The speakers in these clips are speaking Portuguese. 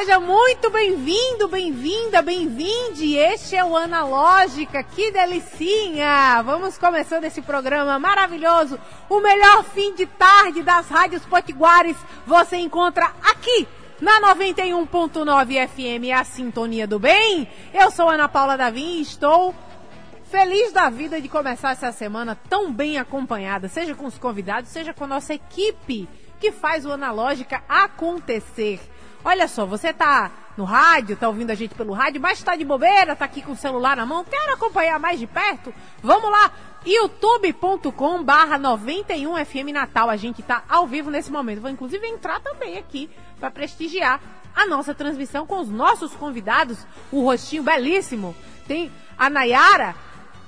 Seja muito bem-vindo, bem-vinda, bem-vinde. Este é o Analógica, que delicinha! Vamos começando esse programa maravilhoso. O melhor fim de tarde das rádios potiguares você encontra aqui na 91.9 FM, a Sintonia do Bem. Eu sou Ana Paula Davim e estou feliz da vida de começar essa semana tão bem acompanhada, seja com os convidados, seja com a nossa equipe que faz o Analógica acontecer. Olha só, você tá no rádio, tá ouvindo a gente pelo rádio, mas tá de bobeira, tá aqui com o celular na mão, quer acompanhar mais de perto? Vamos lá, youtube.com barra 91FM Natal, a gente tá ao vivo nesse momento. Vou inclusive entrar também aqui para prestigiar a nossa transmissão com os nossos convidados, o rostinho belíssimo. Tem a Nayara,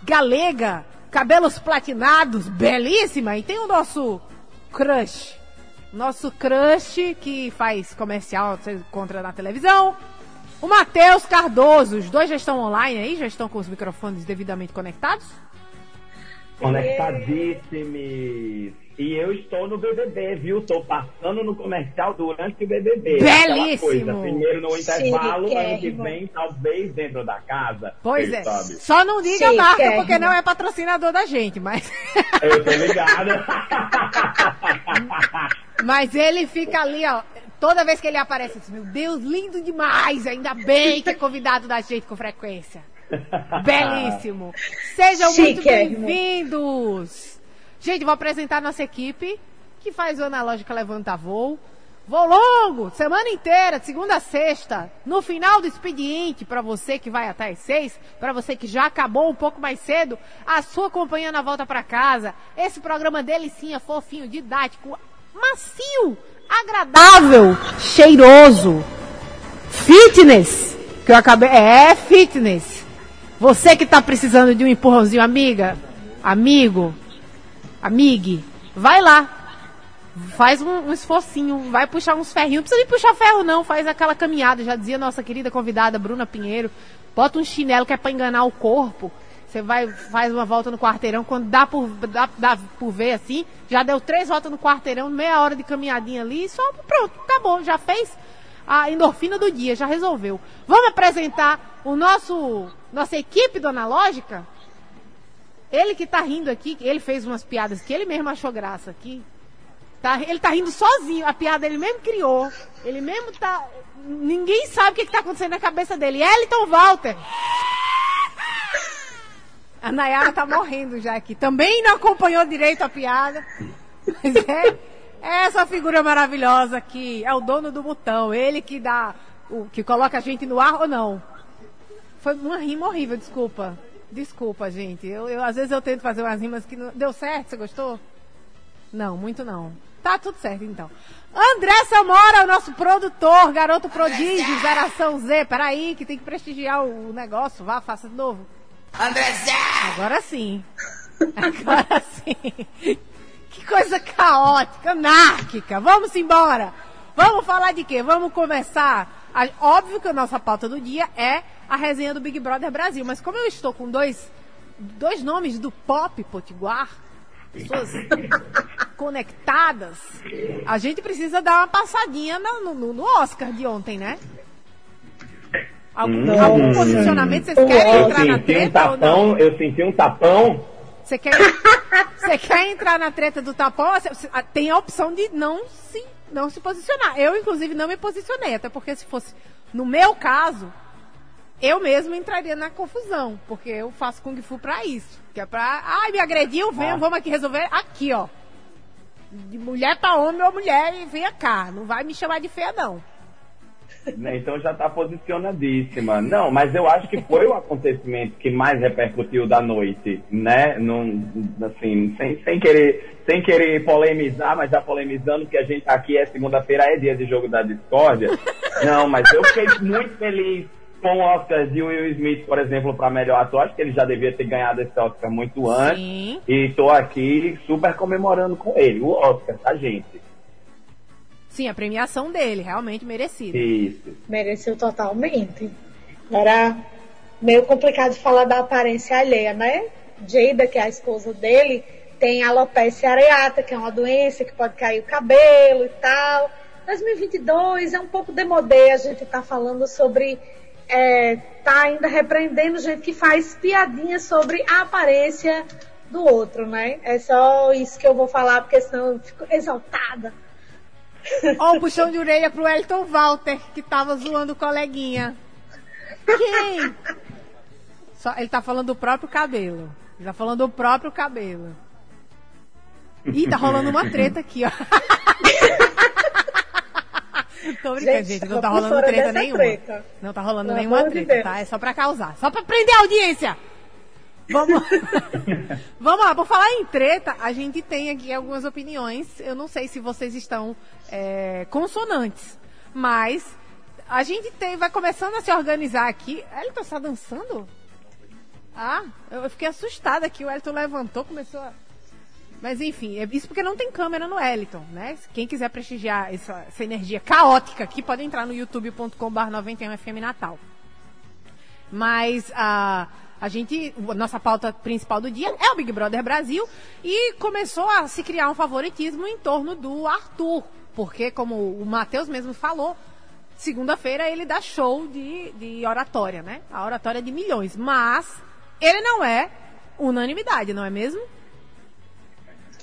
galega, cabelos platinados, belíssima, e tem o nosso crush, nosso crush que faz comercial, você encontra na televisão. O Matheus Cardoso, os dois já estão online aí, já estão com os microfones devidamente conectados? Conectadíssimos! E eu estou no BBB, viu? Estou passando no comercial durante o BBB. Belíssimo! Coisa, primeiro no intervalo, ano que vem, talvez dentro da casa. Pois é. Sabe. Só não diga a marca, porque não é patrocinador da gente, mas. Eu tô ligada. Mas ele fica ali, ó. Toda vez que ele aparece, assim, meu Deus, lindo demais! Ainda bem que é convidado da gente com frequência. Belíssimo! Sejam muito bem-vindos! Gente, vou apresentar a nossa equipe que faz o Analógica Levanta Voo. Voo longo, semana inteira, de segunda a sexta. No final do expediente, para você que vai até as seis, para você que já acabou um pouco mais cedo, a sua companhia na volta para casa. Esse programa delicinha, fofinho, didático, macio, agradável, cheiroso. Fitness, que eu acabei. É, fitness. Você que está precisando de um empurrãozinho, amiga, amigo, amigue, vai lá. Faz um, um esforcinho, vai puxar uns ferrinhos. Não precisa nem puxar ferro, não. Faz aquela caminhada, já dizia nossa querida convidada Bruna Pinheiro. Bota um chinelo que é para enganar o corpo. Você vai, faz uma volta no quarteirão, quando dá por, dá, dá por ver assim, já deu três voltas no quarteirão, meia hora de caminhadinha ali, só pronto, acabou, já fez a endorfina do dia, já resolveu. Vamos apresentar o nosso, nossa equipe do Analógica? Ele que tá rindo aqui, ele fez umas piadas que ele mesmo achou graça aqui. Tá, ele tá rindo sozinho, a piada ele mesmo criou. Ele mesmo tá. Ninguém sabe o que, que tá acontecendo na cabeça dele. Eliton Walter. A Nayara tá morrendo já aqui. Também não acompanhou direito a piada. Mas é, é essa figura maravilhosa que é o dono do botão. Ele que dá. O, que coloca a gente no ar ou não. Foi uma rima horrível, desculpa. Desculpa, gente. Eu, eu, às vezes eu tento fazer umas rimas que não. Deu certo? Você gostou? Não, muito não. Tá tudo certo então. André Samora, o nosso produtor, garoto prodígio, geração Z. Peraí, que tem que prestigiar o negócio. Vá, faça de novo. André Zé! Agora sim. Agora sim. Que coisa caótica, anárquica. Vamos embora. Vamos falar de quê? Vamos começar. Óbvio que a nossa pauta do dia é a resenha do Big Brother Brasil. Mas como eu estou com dois, dois nomes do pop potiguar, pessoas conectadas, a gente precisa dar uma passadinha no, no, no Oscar de ontem, né? Algum, hum, algum posicionamento? Vocês querem eu entrar na um treta ou tapão, não? eu senti um tapão. Você quer, você quer entrar na treta do tapão? Você- você- Tem a opção de não se, não se posicionar. Eu, inclusive, não me posicionei. Até porque se fosse no meu caso, eu mesmo entraria na confusão. Porque eu faço Kung Fu pra isso. Que é pra. Ai, me agrediu, venham, Ah. vamos aqui resolver. Aqui, ó. De mulher pra homem ou mulher e venha cá. Não vai me chamar de feia, não. Né, Então já tá posicionadíssima. Não, mas eu acho que foi o acontecimento que mais repercutiu da noite, né? Num, assim, sem, sem, querer, sem querer polemizar, mas já polemizando que a gente aqui é segunda-feira, é dia de jogo da discórdia. Não, mas eu fiquei muito feliz com o Oscar de Will Smith, por exemplo, para melhor ator, acho que ele já devia ter ganhado esse Oscar muito antes. Sim. E estou aqui super comemorando com ele, o Oscar, tá, gente? Sim, a premiação dele, realmente merecida. Isso. Mereceu totalmente. Era meio complicado falar da aparência alheia, né? Jada, que é a esposa dele, tem alopecia areata, que é uma doença que pode cair o cabelo e tal. 2022 é um pouco demodê a gente tá falando sobre é, tá ainda repreendendo gente que faz piadinha sobre a aparência do outro, né? É só isso que eu vou falar, porque senão eu fico exaltada. Ó, o puxão de orelha pro Elton Walter, que tava zoando o coleguinha. Quem? Só, ele tá falando do próprio cabelo. Ele tá falando do próprio cabelo. Ih, tá rolando uma treta aqui, ó. Tô brincando, gente, não tá rolando treta nenhuma. Treta. Não tá rolando Pelo nenhuma treta, de tá? É só pra causar. Só pra prender a audiência. Vamos... Vamos lá, por falar em treta, a gente tem aqui algumas opiniões. Eu não sei se vocês estão é, consonantes, mas a gente tem, vai começando a se organizar aqui. Elton está dançando? Ah, eu fiquei assustada aqui. O Elton levantou, começou a mas enfim, é isso porque não tem câmera no Eliton, né? Quem quiser prestigiar essa, essa energia caótica aqui, pode entrar no youtube.com.br 91FM Natal. Mas a, a gente, nossa pauta principal do dia é o Big Brother Brasil e começou a se criar um favoritismo em torno do Arthur. Porque, como o Matheus mesmo falou, segunda-feira ele dá show de, de oratória, né? A oratória de milhões. Mas ele não é unanimidade, não é mesmo?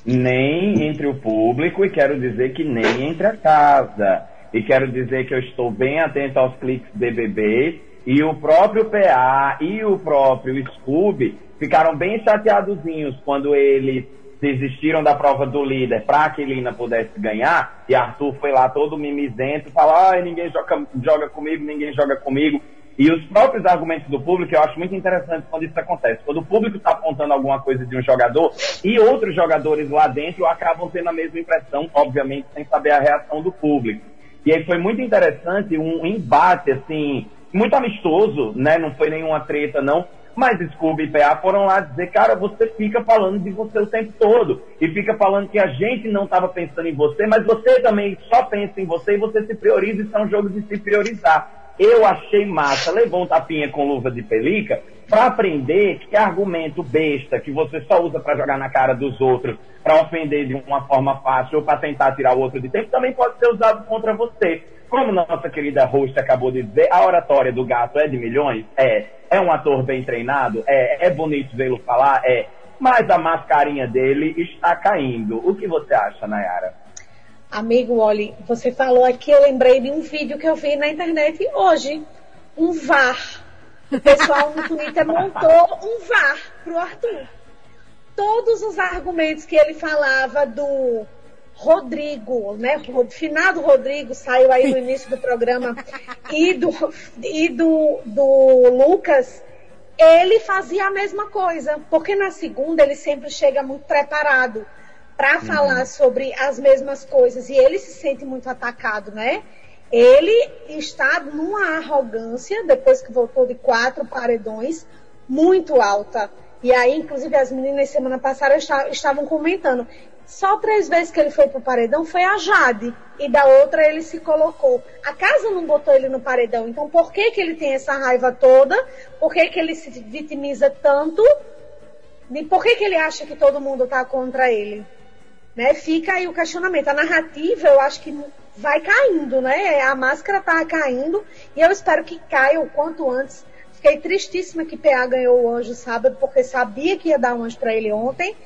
nem entre o público e quero dizer que nem entre a casa. E quero dizer que eu estou bem atento aos cliques BBB e o próprio PA e o próprio Scooby ficaram bem chateadozinhos quando eles desistiram da prova do líder para que Lina pudesse ganhar e Arthur foi lá todo mimizento, falar, ai, ninguém joga, joga comigo, ninguém joga comigo. E os próprios argumentos do público, eu acho muito interessante quando isso acontece. Quando o público está apontando alguma coisa de um jogador e outros jogadores lá dentro acabam tendo a mesma impressão, obviamente, sem saber a reação do público. E aí foi muito interessante, um embate, assim, muito amistoso, né? Não foi nenhuma treta, não. Mas Scooby e PA foram lá dizer, cara, você fica falando de você o tempo todo. E fica falando que a gente não estava pensando em você, mas você também só pensa em você e você se prioriza. Isso é um jogo de se priorizar. Eu achei massa, levou um tapinha com luva de pelica para aprender que argumento besta que você só usa para jogar na cara dos outros, para ofender de uma forma fácil ou para tentar tirar o outro de tempo, também pode ser usado contra você. Como nossa querida host acabou de dizer, a oratória do gato é de milhões? É. É um ator bem treinado? É. É bonito vê-lo falar? É. Mas a mascarinha dele está caindo. O que você acha, Nayara? Amigo, olhe, você falou aqui, eu lembrei de um vídeo que eu vi na internet hoje. Um VAR. O pessoal no Twitter montou um VAR pro Arthur. Todos os argumentos que ele falava do Rodrigo, né? O finado Rodrigo saiu aí no início do programa e do, e do, do Lucas, ele fazia a mesma coisa, porque na segunda ele sempre chega muito preparado para uhum. falar sobre as mesmas coisas e ele se sente muito atacado, né? Ele está numa arrogância, depois que voltou de quatro paredões, muito alta. E aí, inclusive, as meninas semana passada estavam comentando. Só três vezes que ele foi pro paredão foi a Jade. E da outra ele se colocou. A casa não botou ele no paredão. Então por que, que ele tem essa raiva toda? Por que, que ele se vitimiza tanto? E por que, que ele acha que todo mundo tá contra ele? Né? Fica aí o questionamento. A narrativa, eu acho que vai caindo, né? A máscara tá caindo e eu espero que caia o quanto antes. Fiquei tristíssima que PA ganhou o anjo sábado, porque sabia que ia dar um anjo para ele ontem,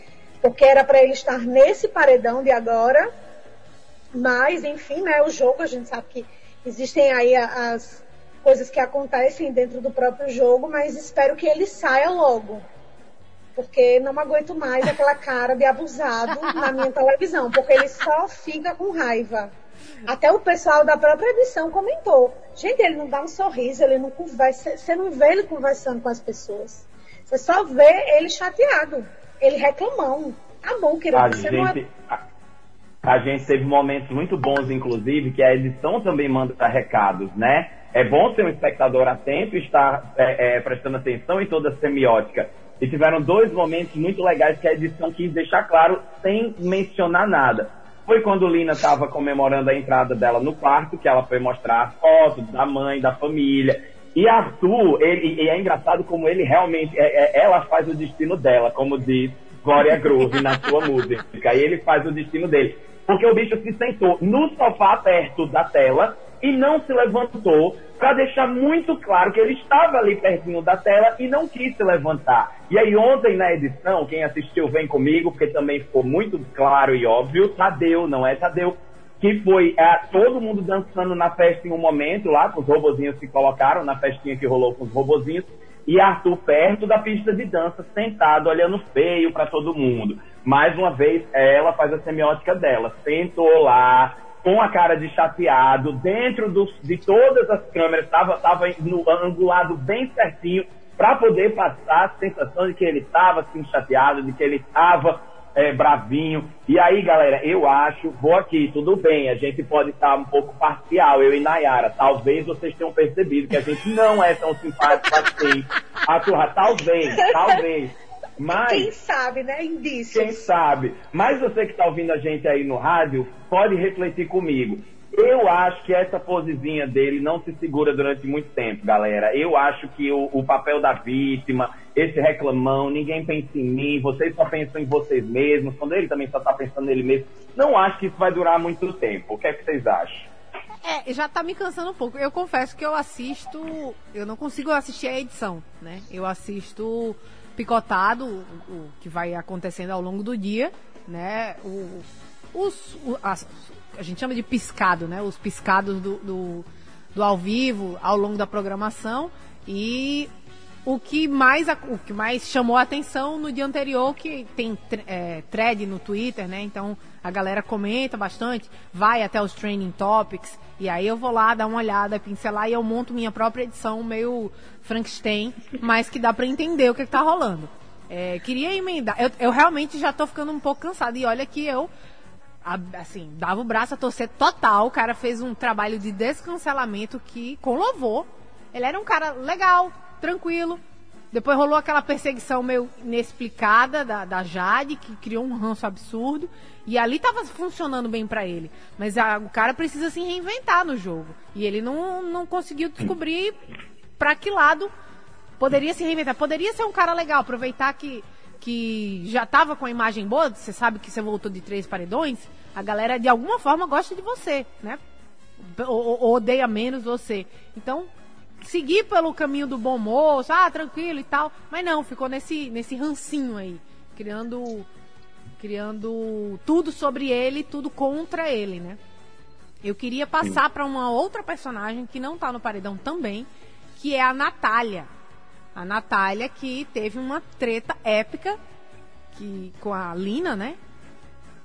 porque era para ele estar nesse paredão de agora. Mas, enfim, né? O jogo, a gente sabe que existem aí as coisas que acontecem dentro do próprio jogo, mas espero que ele saia logo porque não aguento mais aquela cara de abusado na minha televisão, porque ele só fica com raiva. Até o pessoal da própria edição comentou. Gente, ele não dá um sorriso, ele não conversa, você não vê ele conversando com as pessoas. Você só vê ele chateado, ele reclamando. Tá bom, querido, a você gente, não é... a, a gente teve momentos muito bons, inclusive, que a edição também manda recados, né? É bom ser um espectador atento e estar é, é, prestando atenção em toda a semiótica. E tiveram dois momentos muito legais que a edição quis deixar claro, sem mencionar nada. Foi quando Lina estava comemorando a entrada dela no quarto, que ela foi mostrar as fotos da mãe, da família. E Arthur, ele, e é engraçado como ele realmente, é, é, ela faz o destino dela, como diz Glória Groove na sua música. E ele faz o destino dele. Porque o bicho se sentou no sofá perto da tela e não se levantou para deixar muito claro que ele estava ali pertinho da tela e não quis se levantar. E aí ontem na edição, quem assistiu vem comigo, porque também ficou muito claro e óbvio, Tadeu, não é Tadeu, que foi é, todo mundo dançando na festa em um momento lá, com os robozinhos que colocaram na festinha que rolou com os robozinhos, e Arthur perto da pista de dança, sentado, olhando feio para todo mundo. Mais uma vez, ela faz a semiótica dela. Sentou lá, com a cara de chateado, dentro de todas as câmeras, estava tava no angulado bem certinho, para poder passar a sensação de que ele estava assim chateado, de que ele estava é, bravinho. E aí, galera, eu acho, vou aqui, tudo bem, a gente pode estar um pouco parcial, eu e Nayara. Talvez vocês tenham percebido que a gente não é tão simpático assim. A turra, talvez, talvez. Mas, quem sabe, né? Indício. Quem sabe. Mas você que está ouvindo a gente aí no rádio, pode refletir comigo. Eu acho que essa posezinha dele não se segura durante muito tempo, galera. Eu acho que o, o, papel da vítima, esse reclamão, ninguém pensa em mim, vocês só pensam em vocês mesmos, quando ele também só está pensando nele mesmo. Não acho que isso vai durar muito tempo. O que é que vocês acham? É, já tá me cansando um pouco. Eu confesso que eu assisto. Eu não consigo assistir a edição, né? Eu assisto picotado, o, o que vai acontecendo ao longo do dia, né? O, os, o, as, a gente chama de piscado, né? Os piscados do, do, do, ao vivo ao longo da programação e o que mais o que mais chamou a atenção no dia anterior que tem é, thread no Twitter, né? Então a galera comenta bastante, vai até os training topics e aí eu vou lá dar uma olhada, pincelar e eu monto minha própria edição meio Frankenstein, mas que dá para entender o que, está rolando. É, queria emendar. Eu, eu realmente já tô ficando um pouco cansada e olha que eu assim, dava o braço a torcer total. O cara fez um trabalho de descancelamento que, com louvor, ele era um cara legal, tranquilo. Depois rolou aquela perseguição meio inexplicada da, da Jade, que criou um ranço absurdo. E ali tava funcionando bem para ele. Mas a, o cara precisa se reinventar no jogo. E ele não, não conseguiu descobrir para que lado poderia se reinventar. Poderia ser um cara legal, aproveitar que que já estava com a imagem boa, você sabe que você voltou de três paredões, a galera de alguma forma gosta de você, né? Ou, ou odeia menos você. Então, seguir pelo caminho do bom moço, ah, tranquilo e tal. Mas não, ficou nesse, nesse rancinho aí, criando criando tudo sobre ele, tudo contra ele, né? Eu queria passar para uma outra personagem que não tá no paredão também, que é a Natália. A Natália que teve uma treta épica que, com a Lina, né?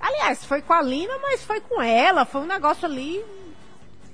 Aliás, foi com a Lina, mas foi com ela, foi um negócio ali.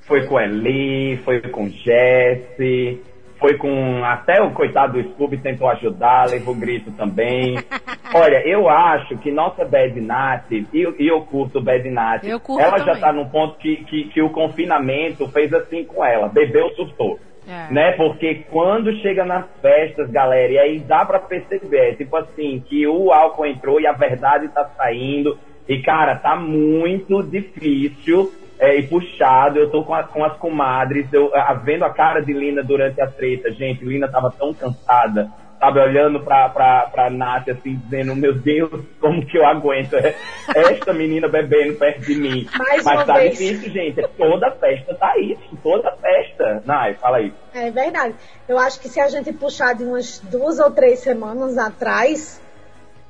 Foi com Eli, foi com Jesse, foi com. Até o coitado do Scooby tentou ajudar, levou grito também. Olha, eu acho que nossa Bad Nat, e, e eu curto Bad Nat, ela também. já tá num ponto que, que, que o confinamento fez assim com ela, bebeu, surtou. É. Né? Porque quando chega nas festas, galera, e aí dá pra perceber, é tipo assim, que o álcool entrou e a verdade tá saindo. E, cara, tá muito difícil é, e puxado. Eu tô com, a, com as comadres, eu, a, vendo a cara de Lina durante a treta. Gente, Lina tava tão cansada sabe, olhando pra, pra, pra Nath, assim, dizendo, meu Deus, como que eu aguento esta menina bebendo perto de mim. Mais Mas tá vez. difícil, gente. Toda festa tá isso, toda festa. Nai, fala aí. É verdade. Eu acho que se a gente puxar de umas duas ou três semanas atrás,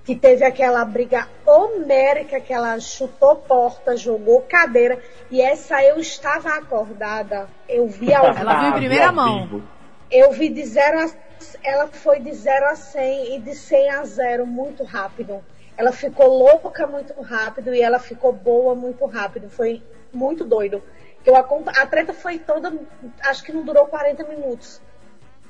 que teve aquela briga homérica que ela chutou porta, jogou cadeira, e essa eu estava acordada. Eu vi ao. Ela viu em primeira mão. Eu vi de zero a ela foi de 0 a 100 e de 100 a 0 muito rápido. Ela ficou louca muito rápido e ela ficou boa muito rápido. Foi muito doido. Eu, a, a treta foi toda, acho que não durou 40 minutos.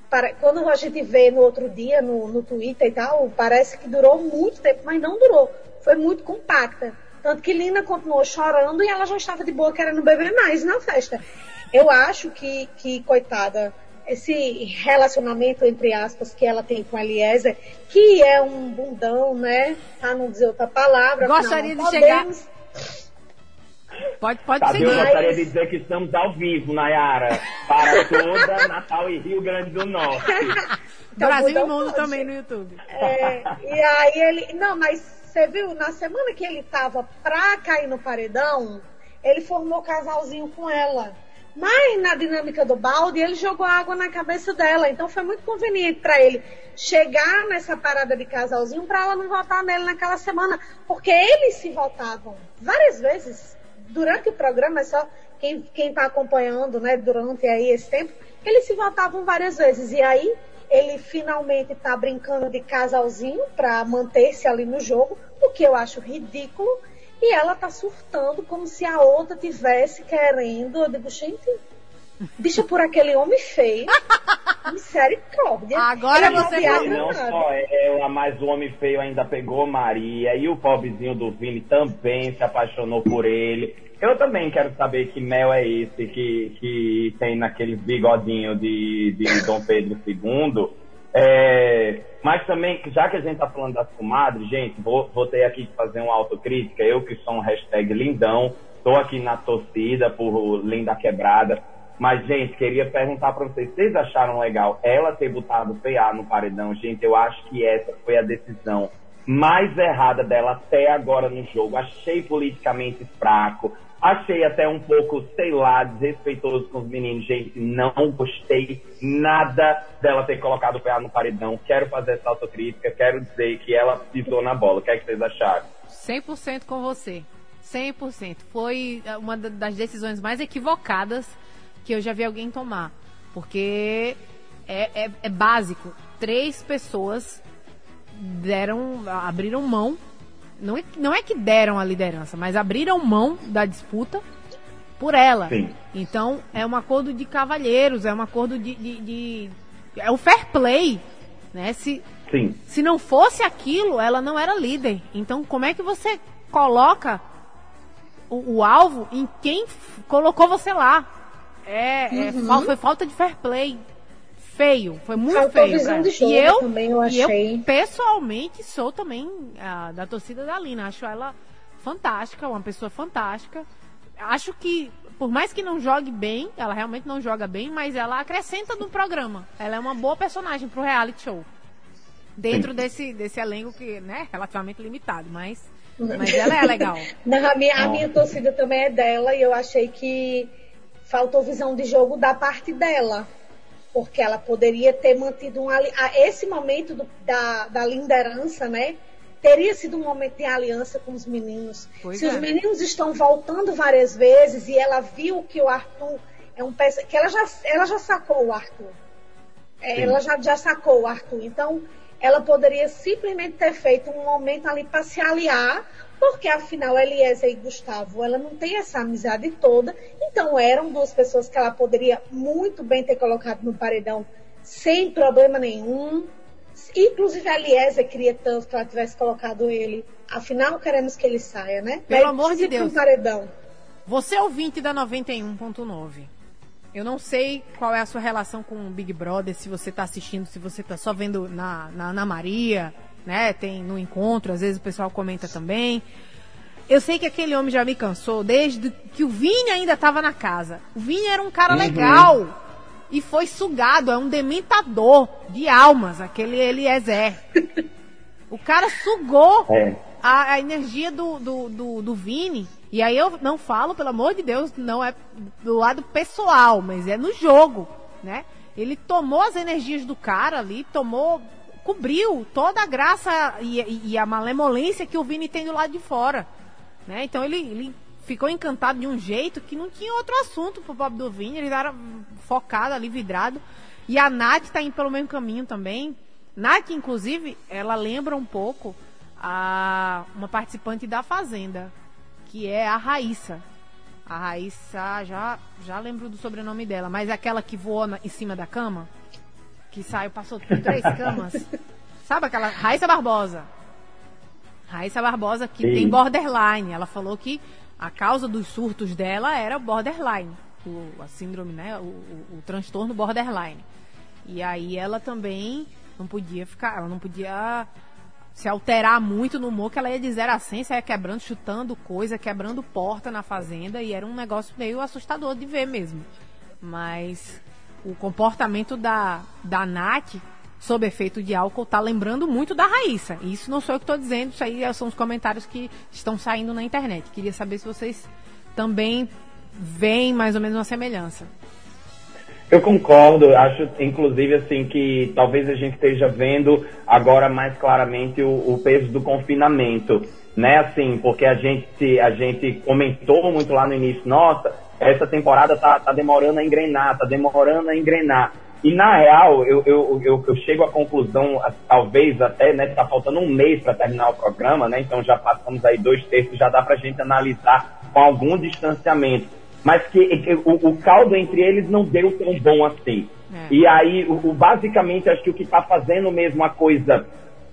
Para, quando a gente vê no outro dia, no, no Twitter e tal, parece que durou muito tempo, mas não durou. Foi muito compacta. Tanto que Lina continuou chorando e ela já estava de boa querendo beber mais na festa. Eu acho que, que coitada, esse relacionamento, entre aspas, que ela tem com Eliezer, que é um bundão, né? Pra não dizer outra palavra. Gostaria de chegar. Pode, pode Sabe, seguir. Eu gostaria de dizer que estamos ao vivo, Nayara, para toda Natal e Rio Grande do Norte. Brasil e Mundo pode. também no YouTube. É, e aí ele. Não, mas você viu, na semana que ele tava pra cair no paredão, ele formou casalzinho com ela. Mas na dinâmica do balde, ele jogou água na cabeça dela. Então foi muito conveniente pra ele chegar nessa parada de casalzinho pra ela não votar nele naquela semana. Porque eles se votavam várias vezes durante o programa, é só quem, quem tá acompanhando, né, durante aí esse tempo, eles se votavam várias vezes. E aí ele finalmente tá brincando de casalzinho pra manter-se ali no jogo, o que eu acho ridículo. E ela tá surtando como se a outra tivesse querendo. Eu digo, gente, deixa por aquele homem feio. Misericórdia. Agora Ele é você viagem não danada. só ela, mas o homem feio ainda pegou Maria e o pobrezinho do Vini também se apaixonou por ele. Eu também quero saber que mel é esse que, que tem naquele bigodinho de, de Dom Pedro II. É, mas também, já que a gente tá falando das comadres, gente, vou, vou ter aqui que fazer uma autocrítica. Eu que sou um hashtag lindão, tô aqui na torcida por Linda Quebrada. Mas, gente, queria perguntar pra vocês, vocês acharam legal ela ter botado PA no paredão? Gente, eu acho que essa foi a decisão mais errada dela até agora no jogo. Achei politicamente fraco. Achei até um pouco, sei lá, desrespeitoso com os meninos. Gente, não gostei nada dela ter colocado o PA no paredão. Quero fazer essa autocrítica, quero dizer que ela pisou na bola. O que é que vocês acharam? 100% com você. 100%. Foi eh, uma da- das decisões mais equivocadas que eu já vi alguém tomar. Porque é, é- é básico. Três pessoas deram, abriram mão. Não é, não é que deram a liderança, mas abriram mão da disputa por ela. Sim. Então, é um acordo de cavalheiros, é um acordo de. de- de- é o fair play. Né? Se, Sim. se não fosse aquilo, ela não era líder. Então, como é que você coloca o, o alvo em quem colocou você lá? É, é Uhum. fal- foi falta de fair play. Feio, foi muito Faltou feio. visão pra de ela. jogo e eu, também, eu e eu, achei. pessoalmente, sou também ah, da torcida da Lina. Acho ela fantástica, uma pessoa fantástica. Acho que, por mais que não jogue bem, ela realmente não joga bem, mas ela acrescenta no programa. Ela é uma boa personagem pro reality show. Dentro desse, desse elenco que, né, relativamente limitado, mas, mas ela é legal. Não, a minha, a minha torcida também é dela e eu achei que faltou visão de jogo da parte dela. Porque ela poderia ter mantido um ali... ah, Esse momento do- da, da liderança, né? Teria sido um momento de aliança com os meninos. Pois Se é. os meninos estão voltando várias vezes e ela viu que o Arthur é um peça. que ela já, ela já sacou o Arthur. É, Sim. ela já, já sacou o Arthur. Então, ela poderia simplesmente ter feito um momento ali para se aliar, porque afinal Eliezer e Gustavo, ela não tem essa amizade toda. Então, eram duas pessoas que ela poderia muito bem ter colocado no paredão sem problema nenhum. Inclusive, a Eliezer queria tanto que ela tivesse colocado ele. Afinal, queremos que ele saia, né? Pelo Mas amor de um Deus. paredão. Você é ouvinte da 91.9. Eu não sei qual é a sua relação com o Big Brother, se você tá assistindo, se você tá só vendo na, na Ana Maria, né? Tem no encontro, às vezes o pessoal comenta também. Eu sei que aquele homem já me cansou desde que o Vini ainda estava na casa. O Vini era um cara Uhum. legal e foi sugado, é um dementador de almas, aquele Eliezer. O cara sugou É. a, a energia do, do, do, do Vini. E aí eu não falo, pelo amor de Deus, não é do lado pessoal, mas é no jogo, né? Ele tomou as energias do cara ali, tomou, cobriu toda a graça e, e- a malemolência que o Vini tem do lado de fora, né? Então ele, ele ficou encantado de um jeito que não tinha outro assunto pro pobre do Vini, ele era focado ali, vidrado. E a Nath tá indo pelo mesmo caminho também. Nath, inclusive, ela lembra um pouco a uma participante da Fazenda, que é a Raíssa. A Raíssa, já, já lembro do sobrenome dela, mas aquela que voou na- em cima da cama, que saiu, passou por três camas. Sabe aquela Raíssa Barbosa? Raíssa Barbosa, que Sim. tem borderline. Ela falou que a causa dos surtos dela era borderline, o, a síndrome, né? O, o, o, transtorno borderline. E aí ela também não podia ficar, ela não podia se alterar muito no humor, que ela ia de 0 a 100, saia quebrando, chutando coisa, quebrando porta na fazenda, e era um negócio meio assustador de ver mesmo. Mas o comportamento da, da Nath sob efeito de álcool tá lembrando muito da Raíssa. Isso não sou eu que estou dizendo, isso aí são os comentários que estão saindo na internet. Queria saber se vocês também veem mais ou menos uma semelhança. Eu concordo, acho inclusive assim que talvez a gente esteja vendo agora mais claramente o, o peso do confinamento, né? Assim, porque a gente a gente comentou muito lá no início, nossa, essa temporada tá, tá demorando a engrenar, tá demorando a engrenar. E na real, eu, eu, eu, eu, chego à conclusão, talvez até, né, tá faltando um mês para terminar o programa, né? Então já passamos aí dois terços, já dá pra gente analisar com algum distanciamento. Mas que, que o, o, caldo entre eles não deu tão bom assim. É. E aí, o, o, basicamente, acho que o que está fazendo mesmo a coisa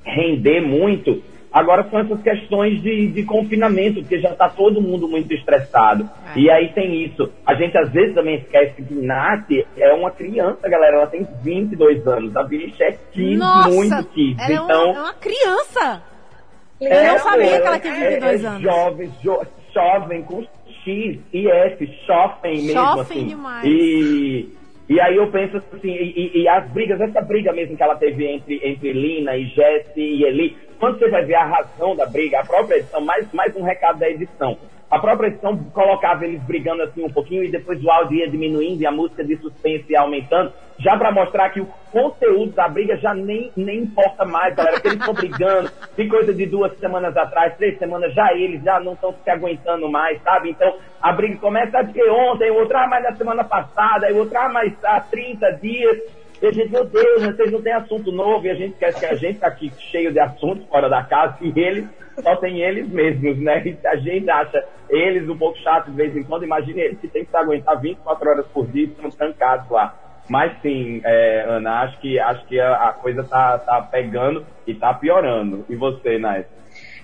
render muito Agora são essas questões de, de confinamento, porque já está todo mundo muito estressado. É. E aí tem isso. A gente às vezes também esquece que Nath é uma criança, galera. Ela tem 22 anos. A bicha é kids, Nossa, muito kids. Ela então, é, uma, é uma criança. Eu é, não sabia que ela tinha 22 é, é anos. Jovem, jo, jovem com X e S, jovem mesmo. Jovem assim. demais. E e aí eu penso assim, e, e, as brigas, essa briga mesmo que ela teve entre, entre Lina e Jesse e Eli, quando você vai ver a razão da briga, a própria edição, mais, mais um recado da edição. A própria edição colocava eles brigando assim um pouquinho e depois o áudio ia diminuindo e a música de suspense ia aumentando, já para mostrar que o conteúdo da briga já nem, nem importa mais, galera, que eles estão brigando, de coisa de duas semanas atrás, três semanas, já eles já não estão se aguentando mais, sabe? Então a briga começa de ontem, o outro, ah, mais na semana passada, o outro, ah, mais há 30 dias. E a gente, meu Deus, vocês não têm assunto novo, e a gente quer que a gente tá aqui cheio de assuntos fora da casa, e eles só tem eles mesmos, né? A gente acha eles um pouco chatos de vez em quando, imagine eles que tem que aguentar 24 horas por dia e estão trancados lá. Mas sim, é, Ana, acho que, acho que a, a, coisa tá, tá pegando e tá piorando. E você, Nath?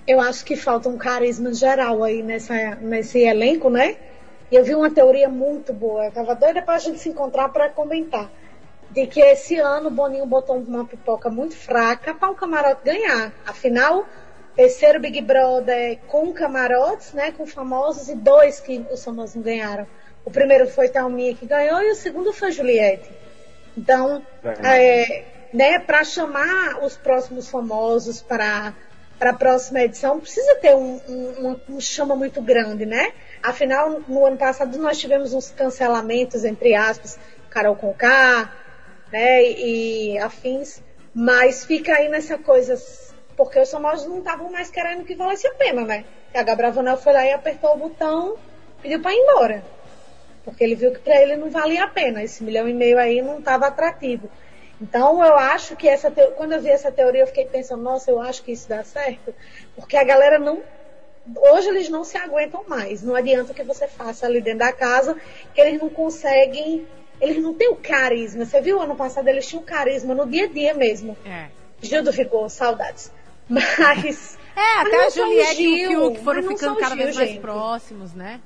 Eu acho que falta um carisma geral aí nessa, nesse elenco, né? E eu vi uma teoria muito boa. Eu tava doida pra gente se encontrar para comentar de que esse ano o Boninho botou uma pipoca muito fraca para o camarote ganhar. Afinal, terceiro Big Brother com camarotes, né, com famosos, e dois que os famosos não ganharam. O primeiro foi Thalminha que ganhou e o segundo foi Juliette. Então, é, né, para chamar os próximos famosos para para a próxima edição, precisa ter um, um, um, chama muito grande, né? Afinal, no ano passado nós tivemos uns cancelamentos, entre aspas, Carol Conká, né, e afins, mas fica aí nessa coisa, porque os famosos não estavam mais querendo que valesse a pena, né? E a Gabravanel foi lá e apertou o botão, pediu para ir embora. Porque ele viu que para ele não valia a pena, esse milhão e meio aí não estava atrativo. Então eu acho que essa quando eu vi essa teoria eu fiquei pensando, nossa, eu acho que isso dá certo, porque a galera não hoje eles não se aguentam mais. Não adianta que você faça ali dentro da casa, que eles não conseguem eles não têm o carisma. Você viu ano passado, eles tinham carisma no dia a dia mesmo. É. Gil do Vigor, saudades. Mas. É, até a Juliette e o Fiuk foram ficando cada Gil, vez mais gente. próximos, né?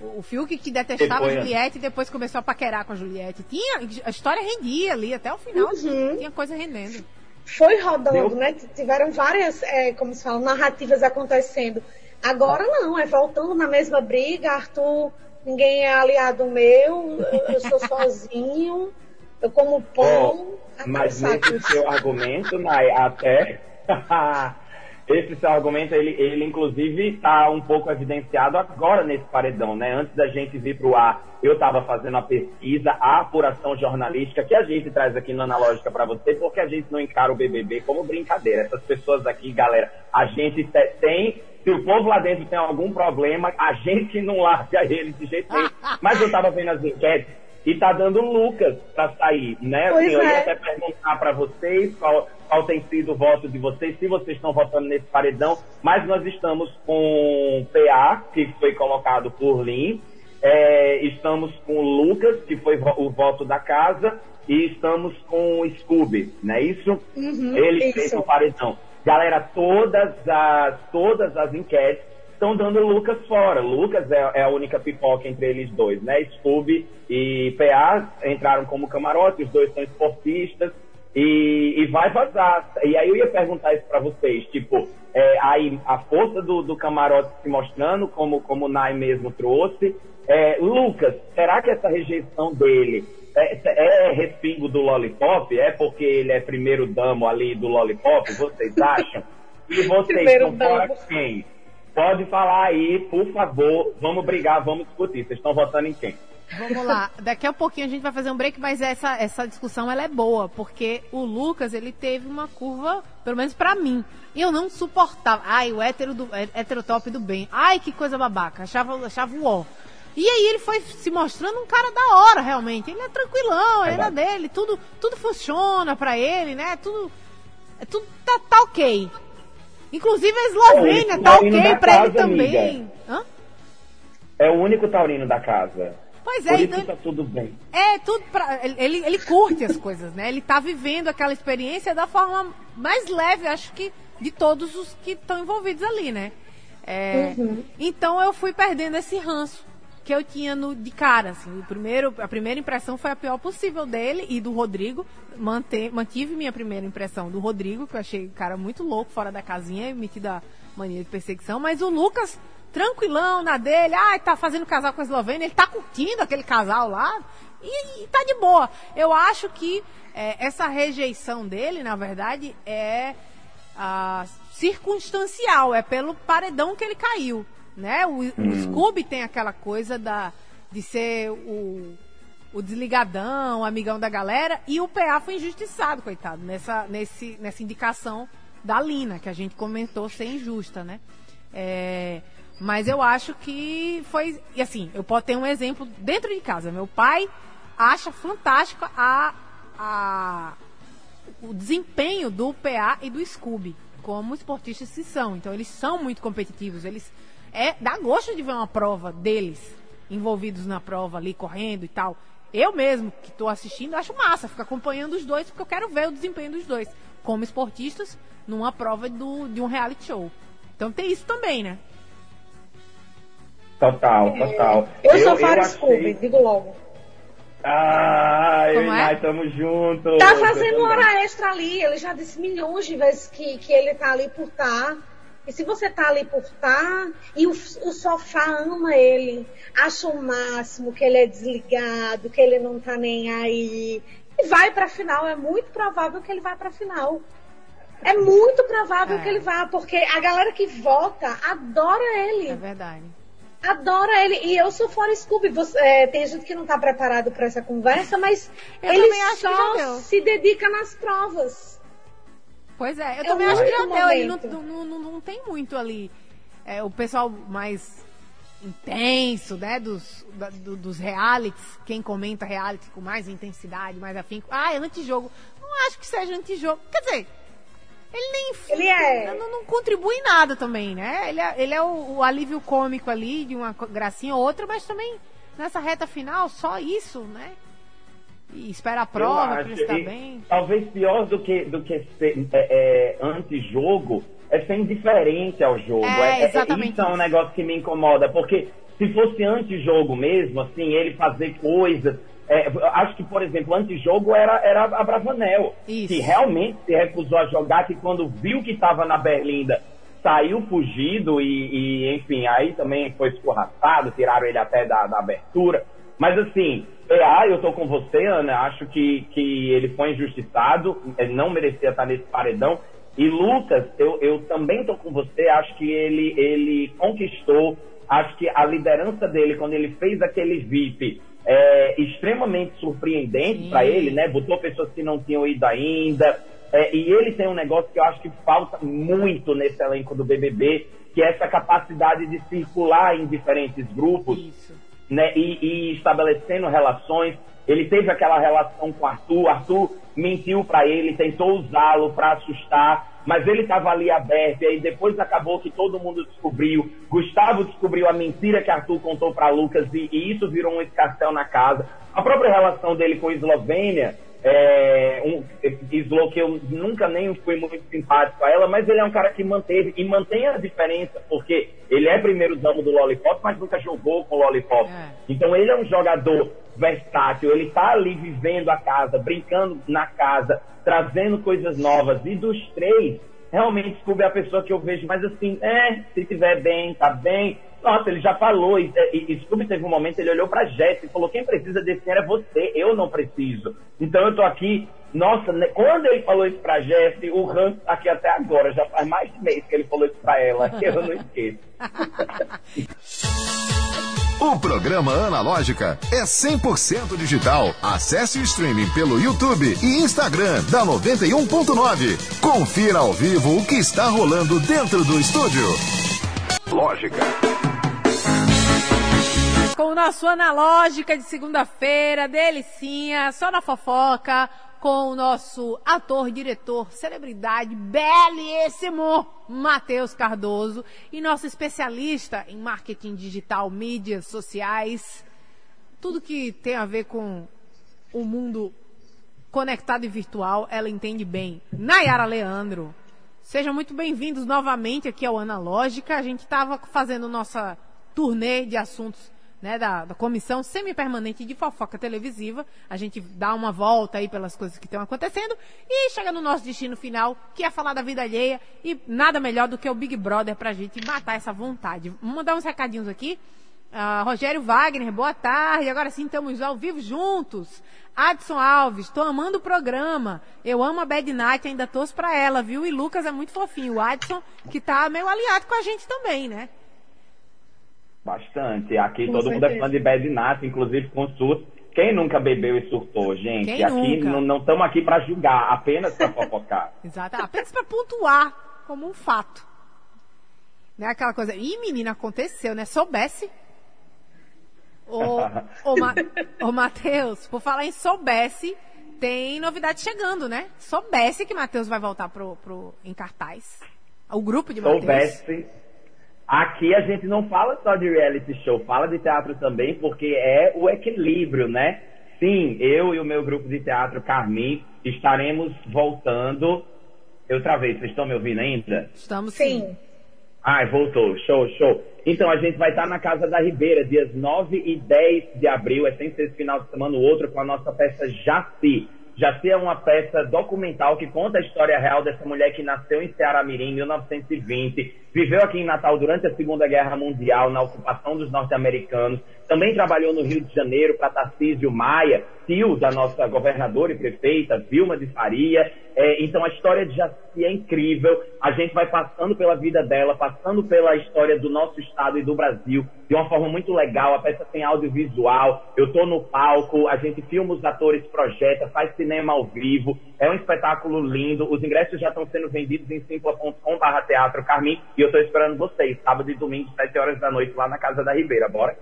O Fiuk que detestava a Juliette e depois começou a paquerar com a Juliette. Tinha, a história rendia ali até o final, uhum. tinha coisa rendendo. Foi rodando, Deu. né? Tiveram várias, é, como se fala, narrativas acontecendo. Agora não, é voltando na mesma briga, Arthur ninguém é aliado meu, eu sou sozinho, eu como pão. Oh, mas nesse seu argumento, Nai, até. esse seu argumento, ele, ele inclusive está um pouco evidenciado agora nesse paredão, né? Antes da gente vir para o ar, eu estava fazendo a pesquisa, a apuração jornalística que a gente traz aqui no Analógica para você, porque a gente não encara o BBB como brincadeira. Essas pessoas aqui, galera, a gente tem se o povo lá dentro tem algum problema, a gente não larga eles de jeito nenhum. Mas eu tava vendo as enquetes e tá dando Lucas para sair, né? Assim, eu ia é. até perguntar para vocês qual, qual tem sido o voto de vocês, se vocês estão votando nesse paredão, mas nós estamos com PA, que foi colocado por Lin, é, estamos com o Lucas, que foi o voto da casa, e estamos com o Scooby, não é isso? Uhum, Ele isso. fez o paredão. Galera, todas as, todas as enquetes estão dando Lucas fora. Lucas é, é, a única pipoca entre eles dois, né? Scooby e PA entraram como camarote, os dois são esportistas. E, e vai vazar. E aí eu ia perguntar isso para vocês, tipo, é, aí a força do, do camarote se mostrando, como, como o Nai mesmo trouxe. É, Lucas, será que essa rejeição dele é, é respingo do Lollipop? É porque ele é primeiro damo ali do Lollipop? Vocês acham? E vocês estão fora quem? Pode falar aí, por favor. Vamos brigar, vamos discutir. Vocês estão votando em quem? Vamos lá. Daqui a pouquinho a gente vai fazer um break, mas essa, essa discussão ela é boa, porque o Lucas, ele teve uma curva, pelo menos para mim. Eu não suportava. Ai, o hétero, do, é, hétero top do bem. Ai, que coisa babaca. Achava, achava o ó. E aí ele foi se mostrando um cara da hora, realmente. Ele é tranquilão, é ele é dele, tudo, tudo funciona para ele, né? Tudo, é tudo tá, tá ok. Inclusive a Eslovênia tá ok pra ele também. Hã? É o único taurino da casa. Pois é, então, tá tudo bem. É, tudo pra, ele, ele curte as coisas, né? Ele tá vivendo aquela experiência da forma mais leve, acho que, de todos os que estão envolvidos ali, né? É, uhum. Então eu fui perdendo esse ranço que eu tinha no, de cara, assim. O primeiro, a primeira impressão foi a pior possível dele e do Rodrigo. Mantive minha primeira impressão do Rodrigo, que eu achei o cara muito louco, fora da casinha, metido a mania de perseguição. Mas o Lucas tranquilão na dele, ah, tá fazendo casal com a Eslovênia, ele tá curtindo aquele casal lá e, e tá de boa. Eu acho que é, essa rejeição dele, na verdade, é ah, circunstancial, é pelo paredão que ele caiu, né? O, hum. o Scooby tem aquela coisa da, de ser o, o desligadão, o amigão da galera, e o PA foi injustiçado, coitado, nessa, nesse, nessa indicação da Lina, que a gente comentou ser injusta, né? É, mas eu acho que foi. E assim, eu posso ter um exemplo dentro de casa. Meu pai acha fantástico a, a, o desempenho do PA e do Scooby como esportistas que são. Então eles são muito competitivos. Eles é dá gosto de ver uma prova deles envolvidos na prova ali correndo e tal. Eu mesmo que estou assistindo acho massa, ficar acompanhando os dois porque eu quero ver o desempenho dos dois como esportistas numa prova do, de um reality show. Então tem isso também, né? Total, total. Eu, eu sou fora Scooby, digo logo. Ah, eu é? e tamo junto. Tá fazendo hora extra ali. Ele já disse milhões de vezes que, que ele tá ali por tá. E se você tá ali por tá, e o, o sofá ama ele, acha o máximo que ele é desligado, que ele não tá nem aí, e vai pra final, é muito provável que ele vá pra final. É muito provável é. que ele vá, porque a galera que vota adora ele. É verdade adora ele. E eu sou fora Scooby. Você, é, tem gente que não está preparado para essa conversa, mas eu ele só se dedica nas provas. Pois é, eu é também acho que já deu. Ele não, não, não, não, tem muito ali. É, o pessoal mais intenso, né? Dos, da, do, dos realities, quem comenta reality com mais intensidade, mais afinco. Ah, é antijogo. Não acho que seja antijogo. Quer dizer, ele nem ele é... não, não contribui em nada também, né? Ele é, ele é o, o, alívio cômico ali, de uma gracinha ou outra, mas também nessa reta final, só isso, né? E espera a prova para estar bem. Talvez pior do que, do que ser é, é, antijogo é ser indiferente ao jogo. É, é, é exatamente. Isso é um negócio que me incomoda, porque se fosse antijogo mesmo, assim, ele fazer coisas é, acho que, por exemplo, antijogo era, era a Bravanel, Isso. que realmente se recusou a jogar, que quando viu que estava na Berlinda, saiu fugido e, e, enfim, aí também foi escorraçado, tiraram ele até da, da abertura. Mas assim, é, ah, eu tô com você, Ana, acho que, que ele foi injustiçado, não merecia estar nesse paredão. E Lucas, eu, eu também tô com você, acho que ele, ele conquistou, acho que a liderança dele, quando ele fez aquele VIP é, extremamente surpreendente para ele, né? Botou pessoas que não tinham ido ainda. É, e ele tem um negócio que eu acho que falta muito nesse elenco do BBB, que é essa capacidade de circular em diferentes grupos, né? E, e estabelecendo relações. Ele teve aquela relação com Arthur, Arthur mentiu para ele, tentou usá-lo para assustar, mas ele estava ali aberto, e aí depois acabou que todo mundo descobriu. Gustavo descobriu a mentira que Arthur contou para Lucas, e, e, isso virou um escarcel na casa. A própria relação dele com a Eslovênia, é, um, Slow, que eu nunca nem fui muito simpático a ela, mas ele é um cara que manteve e mantém a diferença, porque ele é primeiro damo do Lollipop, mas nunca jogou com o Lollipop. É. Então ele é um jogador versátil, ele tá ali vivendo a casa, brincando na casa, trazendo coisas novas. E dos três, realmente Scooby é a pessoa que eu vejo mais assim, é, se tiver bem, tá bem. Nossa, ele já falou, e, e, Scooby teve um momento, ele olhou pra Jess e falou, quem precisa desse dinheiro é você, eu não preciso. Então eu tô aqui, nossa, né, quando ele falou isso pra Jess, o Hans aqui até agora, já faz mais de mês que ele falou isso pra ela, que eu não esqueço. O programa Analógica é 100% digital. Acesse o streaming pelo YouTube e Instagram da 91.9. Confira ao vivo o que está rolando dentro do estúdio. Lógica. Com o nosso Analógica de segunda-feira, delicinha, só na fofoca com o nosso ator, diretor, celebridade, belíssimo Matheus Cardoso e nosso especialista em marketing digital, mídias sociais, tudo que tem a ver com o mundo conectado e virtual, ela entende bem. Nayara Leandro. Sejam muito bem-vindos novamente aqui ao Analógica. A gente estava fazendo nossa turnê de assuntos né, da, da comissão semi-permanente de fofoca televisiva. A gente dá uma volta aí pelas coisas que estão acontecendo e chega no nosso destino final, que é falar da vida alheia e nada melhor do que o Big Brother pra gente matar essa vontade. Vamos mandar uns recadinhos aqui. Uh, Rogério Wagner, boa tarde. Agora sim, estamos ao vivo juntos. Adson Alves, estou amando o programa. Eu amo a Bad Night, ainda torço pra ela, viu? E Lucas é muito fofinho. O Adson, que tá meio aliado com a gente também, né? Bastante. Aqui com todo certeza. mundo é fã de Bad Night, inclusive com surto. Quem nunca bebeu e surtou, gente? Quem aqui não estamos aqui para julgar, apenas para fofocar. Exato, apenas para pontuar como um fato. Não é aquela coisa, ih, menina, aconteceu, né? Soubesse. Ô, ô, Ma, ô Matheus, por falar em soubesse, tem novidade chegando, né? Soubesse que Matheus vai voltar pro, pro, em cartaz. O grupo de Matheus. Soubesse Aqui a gente não fala só de reality show, fala de teatro também, porque é o equilíbrio, né? Sim, eu e o meu grupo de teatro Carmin estaremos voltando. Eu travei, vocês estão me ouvindo ainda? Estamos sim. Ai, voltou, show, show. Então a gente vai estar na Casa da Ribeira, dias 9 e 10 de abril, é sem ser esse final de semana o outro, com a nossa peça Jaci. Jaci é uma peça documental que conta a história real dessa mulher que nasceu em Ceará Mirim, em 1920, viveu aqui em Natal durante a Segunda Guerra Mundial, na ocupação dos norte-americanos, também trabalhou no Rio de Janeiro para Tarcísio Maia, tio da nossa governadora e prefeita, Vilma de Faria. É, então a história de Jaci é incrível. A gente vai passando pela vida dela, passando pela história do nosso estado e do Brasil de uma forma muito legal. A peça tem audiovisual, eu estou no palco, a gente filma os atores, projeta, faz cinema ao vivo. É um espetáculo lindo. Os ingressos já estão sendo vendidos em simpla.com.br teatro e eu estou esperando vocês, sábado e domingo, 7 horas da noite, lá na Casa da Ribeira. Bora?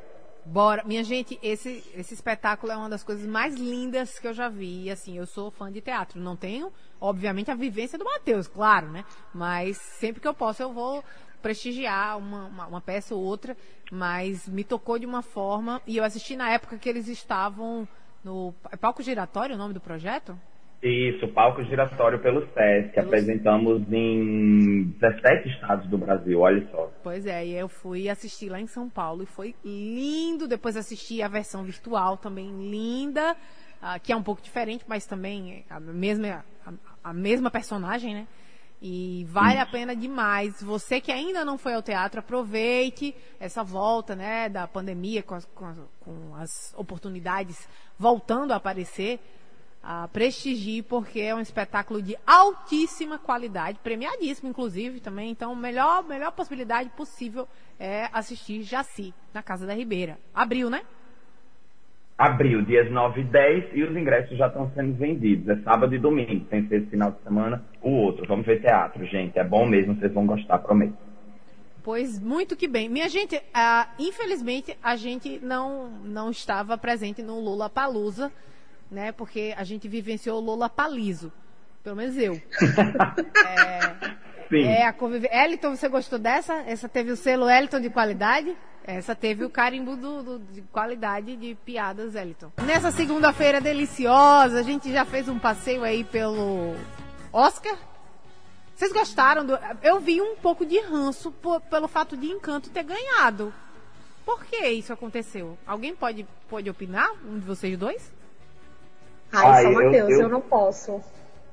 Bora. Minha gente, esse, esse espetáculo é uma das coisas mais lindas que eu já vi. E assim, eu sou fã de teatro. Não tenho, obviamente, a vivência do Matheus, claro, né? Mas sempre que eu posso, eu vou prestigiar uma, uma, uma, peça ou outra. Mas me tocou de uma forma. E eu assisti na época que eles estavam no. É palco giratório o nome do projeto? Isso, palco giratório pelo SESC. Pelo... Apresentamos em 17 estados do Brasil, olha só. Pois é, e eu fui assistir lá em São Paulo e foi lindo. Depois assisti a versão virtual também linda, uh, que é um pouco diferente, mas também a mesma, a, a mesma personagem, né? E vale a pena demais. Você que ainda não foi ao teatro, aproveite essa volta, né, da pandemia com as, com as, com as oportunidades voltando a aparecer uh, prestigie, porque é um espetáculo de altíssima qualidade, premiadíssimo, inclusive, também. Então, melhor, melhor possibilidade possível é assistir Jaci, na Casa da Ribeira. Abril, né? Abril, dias 9 e 10, e os ingressos já estão sendo vendidos. É sábado e domingo, sem ser esse final de semana o outro. Vamos ver teatro, gente. É bom mesmo, vocês vão gostar, prometo. Pois muito que bem. Minha gente, uh, infelizmente a gente não, não estava presente no Lula Palusa né? Porque a gente vivenciou o Lola Paliso. Pelo menos eu. é, Sim. É a conviv... Eliton, você gostou dessa? Essa teve o selo Eliton de qualidade? Essa teve o carimbo do, do, de qualidade de piadas, Eliton. Nessa segunda-feira deliciosa, a gente já fez um passeio aí pelo Oscar. Vocês gostaram do. Eu vi um pouco de ranço por, pelo fato de Encanto ter ganhado. Por que isso aconteceu? Alguém pode, pode opinar? Um de vocês dois? Ai, só Matheus, eu, eu... eu não posso.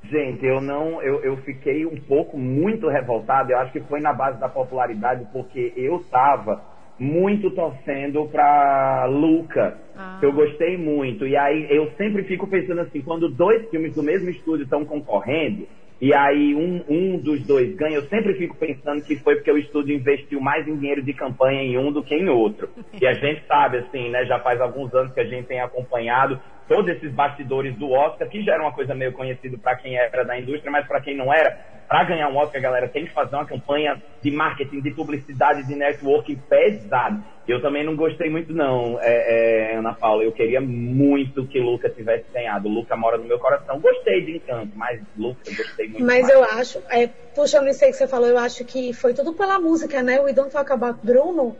Gente, eu não, eu, eu fiquei um pouco muito revoltado. Eu acho que foi na base da popularidade, porque eu tava muito torcendo pra Luca. Ah. Eu gostei muito. E aí eu sempre fico pensando assim, quando dois filmes do mesmo estúdio estão concorrendo, e aí um, um dos dois ganha, eu sempre fico pensando que foi porque o estúdio investiu mais em dinheiro de campanha em um do que em outro. E a gente sabe, assim, né, já faz alguns anos que a gente tem acompanhado todos esses bastidores do Oscar, que já era uma coisa meio conhecida para quem era da indústria, mas para quem não era, para ganhar um Oscar, galera, tem que fazer uma campanha de marketing, de publicidade, de networking pesado. Eu também não gostei muito, não, é, é, Ana Paula. Eu queria muito que Luca tivesse ganhado. Luca mora no meu coração. Gostei de Encanto, mas Luca, gostei muito. Mas mais. eu acho, é, puxando isso aí que você falou, eu acho que foi tudo pela música, né? We Don't Talk About Bruno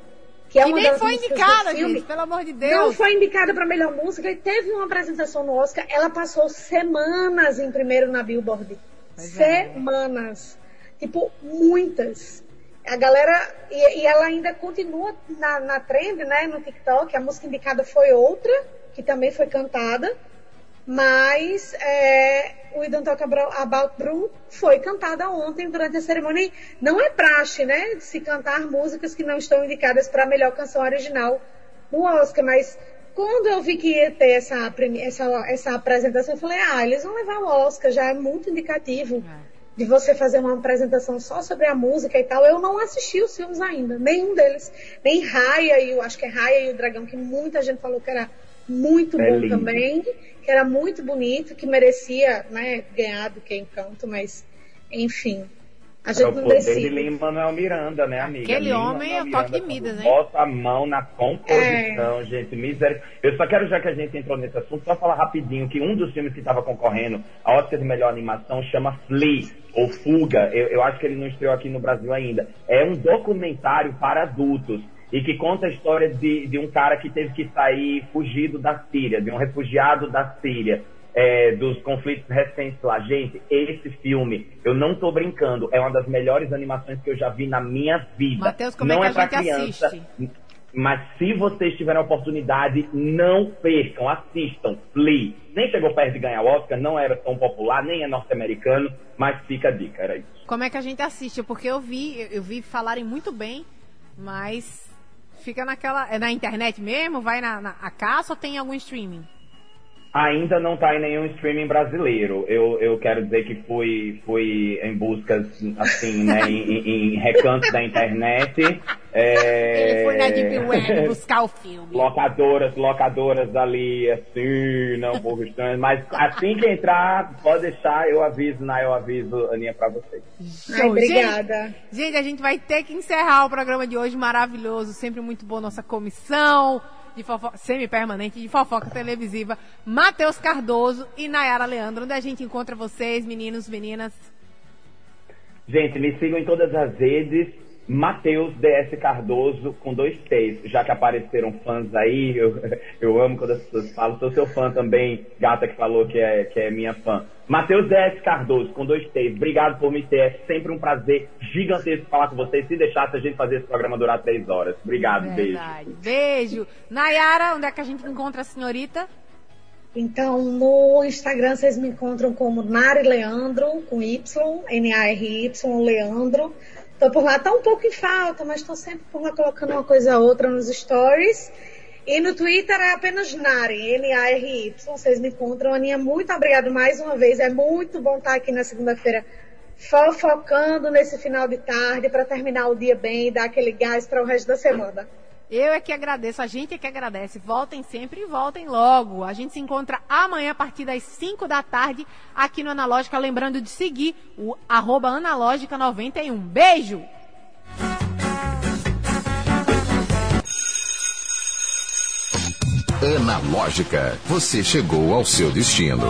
que é uma nem foi indicada, gente, pelo amor de Deus. Não foi indicada para melhor música e teve uma apresentação no Oscar. Ela passou semanas em primeiro na Billboard. Pois é. semanas. É. Tipo, muitas. A galera. E, e, ela ainda continua na, na trend, né? No TikTok. A música indicada foi outra, que também foi cantada. Mas é, o Don't Talk About Bruno foi cantada ontem durante a cerimônia. Não é praxe, né? Se cantar músicas que não estão indicadas para a melhor canção original no Oscar, mas quando eu vi que ia ter essa, essa, essa apresentação, eu falei, ah, eles vão levar o Oscar, já é muito indicativo é. de você fazer uma apresentação só sobre a música e tal. Eu não assisti os filmes ainda, nenhum deles. Nem Raya e eu acho que é Raya e o Dragão, que muita gente falou que era muito é bom lindo. também, que era muito bonito, que merecia né, ganhar do que Encanto, mas enfim. A gente é o não poder decide. de Lin-Manuel Miranda, né, amiga? Aquele homem é o toque de Midas, hein? Bota a mão na composição, é. gente, miséria. Eu só quero, já que a gente entrou nesse assunto, só falar rapidinho que um dos filmes que estava concorrendo a Oscar de Melhor Animação chama Flea, ou Fuga. Eu, eu acho que ele não estreou aqui no Brasil ainda. É um documentário para adultos e que conta a história de, de um cara que teve que sair fugido da Síria, de um refugiado da Síria, é, dos conflitos recentes lá. Gente, esse filme, eu não tô brincando, é uma das melhores animações que eu já vi na minha vida. Matheus, como não é, que é pra criança. Assiste? Mas se vocês tiverem a oportunidade, não percam, assistam, Flea. Nem chegou perto de ganhar o Oscar, não era tão popular, nem é norte-americano, mas fica a dica, era isso. Como é que a gente assiste? Porque eu vi, eu vi falarem muito bem, mas Fica naquela. É na internet mesmo? Vai na, na a caça ou tem algum streaming? Ainda não está em nenhum streaming brasileiro. Eu, eu quero dizer que fui, fui em buscas, assim, né, em, em recantos da internet. É... Ele foi na Deep Web buscar o filme. Locadoras, locadoras ali, assim, não, por estranho. Mas assim que entrar, pode deixar, eu aviso, né, eu aviso, Aninha, pra vocês. Ai, obrigada. Gente, gente, a gente vai ter que encerrar o programa de hoje maravilhoso. Sempre muito boa nossa comissão de fofoca, semi-permanente de fofoca televisiva, Matheus Cardoso e Nayara Leandro. Onde a gente encontra vocês, meninos, meninas? Gente, me sigam em todas as redes. Matheus DS Cardoso com dois T's, já que apareceram fãs aí, eu, eu amo quando as pessoas falam, sou seu fã também, gata que falou que é, que é minha fã. Matheus DS Cardoso com dois T's, obrigado por me ter, é sempre um prazer gigantesco falar com vocês, se deixasse a gente fazer esse programa durar três horas. Obrigado, Verdade. beijo. Beijo. Nayara, onde é que a gente encontra a senhorita? Então, no Instagram vocês me encontram como Nari Leandro, com Y, N-A-R-Y, Leandro. Tô por lá, tá um pouco em falta, mas tô sempre por lá colocando uma coisa ou outra nos stories. E no Twitter é apenas Nari, N-A-R-Y. Vocês me encontram. Aninha, muito obrigado mais uma vez. É muito bom estar aqui na segunda-feira fofocando nesse final de tarde para terminar o dia bem e dar aquele gás para o resto da semana. Eu é que agradeço, a gente é que agradece. Voltem sempre e voltem logo. A gente se encontra amanhã a partir das 5 da tarde aqui no Analógica. Lembrando de seguir o arroba analógica91. Beijo! Analógica, você chegou ao seu destino.